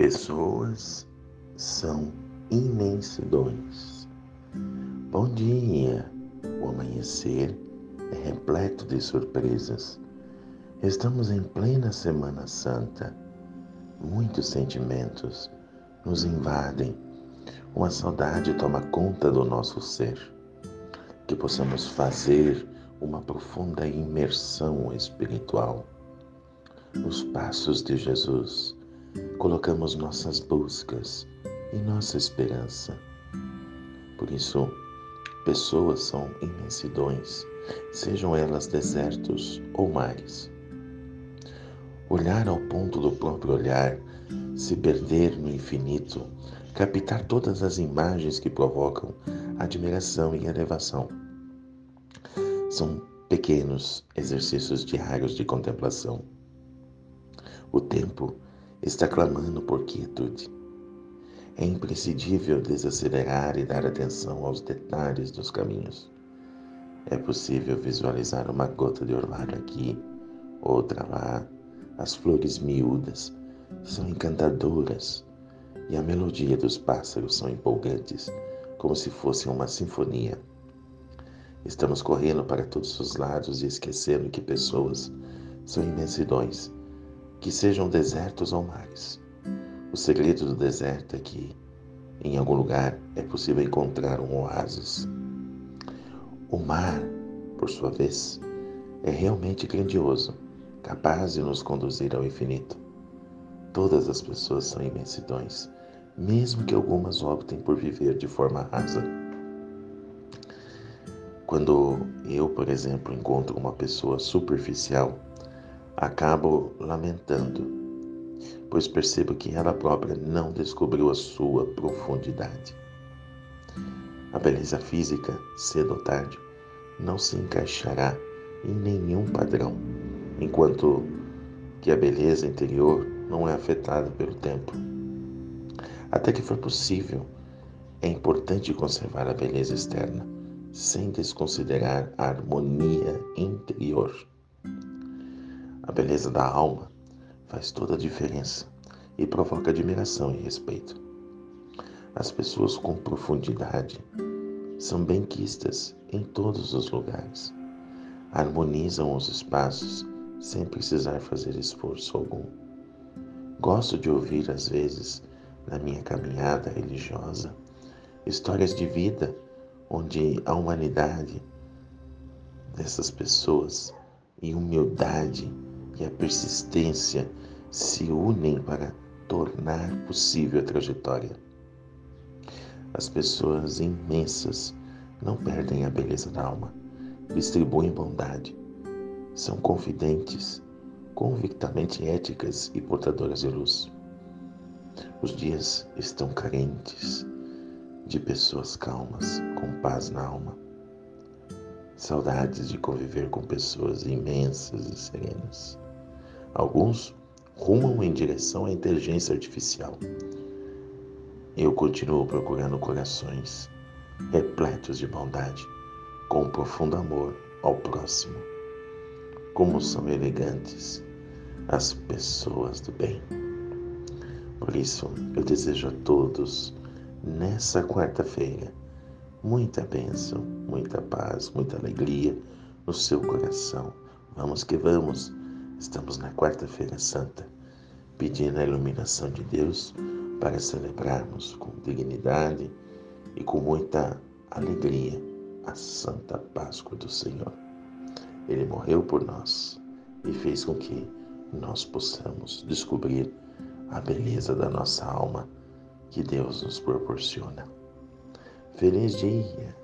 Pessoas são imensidões. Bom dia! O amanhecer é repleto de surpresas. Estamos em plena Semana Santa. Muitos sentimentos nos invadem. Uma saudade toma conta do nosso ser. Que possamos fazer uma profunda imersão espiritual nos passos de Jesus colocamos nossas buscas e nossa esperança. Por isso, pessoas são imensidões, sejam elas desertos ou mares. Olhar ao ponto do próprio olhar, se perder no infinito, captar todas as imagens que provocam admiração e elevação. São pequenos exercícios diários de contemplação. O tempo está clamando por quietude. É imprescindível desacelerar e dar atenção aos detalhes dos caminhos. É possível visualizar uma gota de orvalho aqui, outra lá. As flores miúdas são encantadoras e a melodia dos pássaros são empolgantes, como se fosse uma sinfonia. Estamos correndo para todos os lados e esquecendo que pessoas são imensidões que sejam desertos ou mares. O segredo do deserto é que, em algum lugar, é possível encontrar um oásis. O mar, por sua vez, é realmente grandioso, capaz de nos conduzir ao infinito. Todas as pessoas são imensidões, mesmo que algumas optem por viver de forma rasa. Quando eu, por exemplo, encontro uma pessoa superficial, acabo lamentando, pois percebo que ela própria não descobriu a sua profundidade. A beleza física, cedo ou tarde, não se encaixará em nenhum padrão, enquanto que a beleza interior não é afetada pelo tempo. Até que for possível, é importante conservar a beleza externa, sem desconsiderar a harmonia interior. A beleza da alma faz toda a diferença e provoca admiração e respeito. As pessoas com profundidade são benquistas em todos os lugares. Harmonizam os espaços sem precisar fazer esforço algum. Gosto de ouvir, às vezes, na minha caminhada religiosa, histórias de vida onde a humanidade dessas pessoas e humildade e a persistência se unem para tornar possível a trajetória. As pessoas imensas não perdem a beleza da alma, distribuem bondade, são confidentes, convictamente éticas e portadoras de luz. Os dias estão carentes de pessoas calmas, com paz na alma. Saudades de conviver com pessoas imensas e serenas. Alguns rumam em direção à inteligência artificial. Eu continuo procurando corações repletos de bondade, com profundo amor ao próximo. Como são elegantes as pessoas do bem. Por isso, eu desejo a todos, nessa quarta-feira, muita bênção, muita paz, muita alegria no seu coração. Vamos que vamos Estamos na Quarta-feira Santa, pedindo a iluminação de Deus para celebrarmos com dignidade e com muita alegria a Santa Páscoa do Senhor. Ele morreu por nós e fez com que nós possamos descobrir a beleza da nossa alma que Deus nos proporciona. Feliz dia!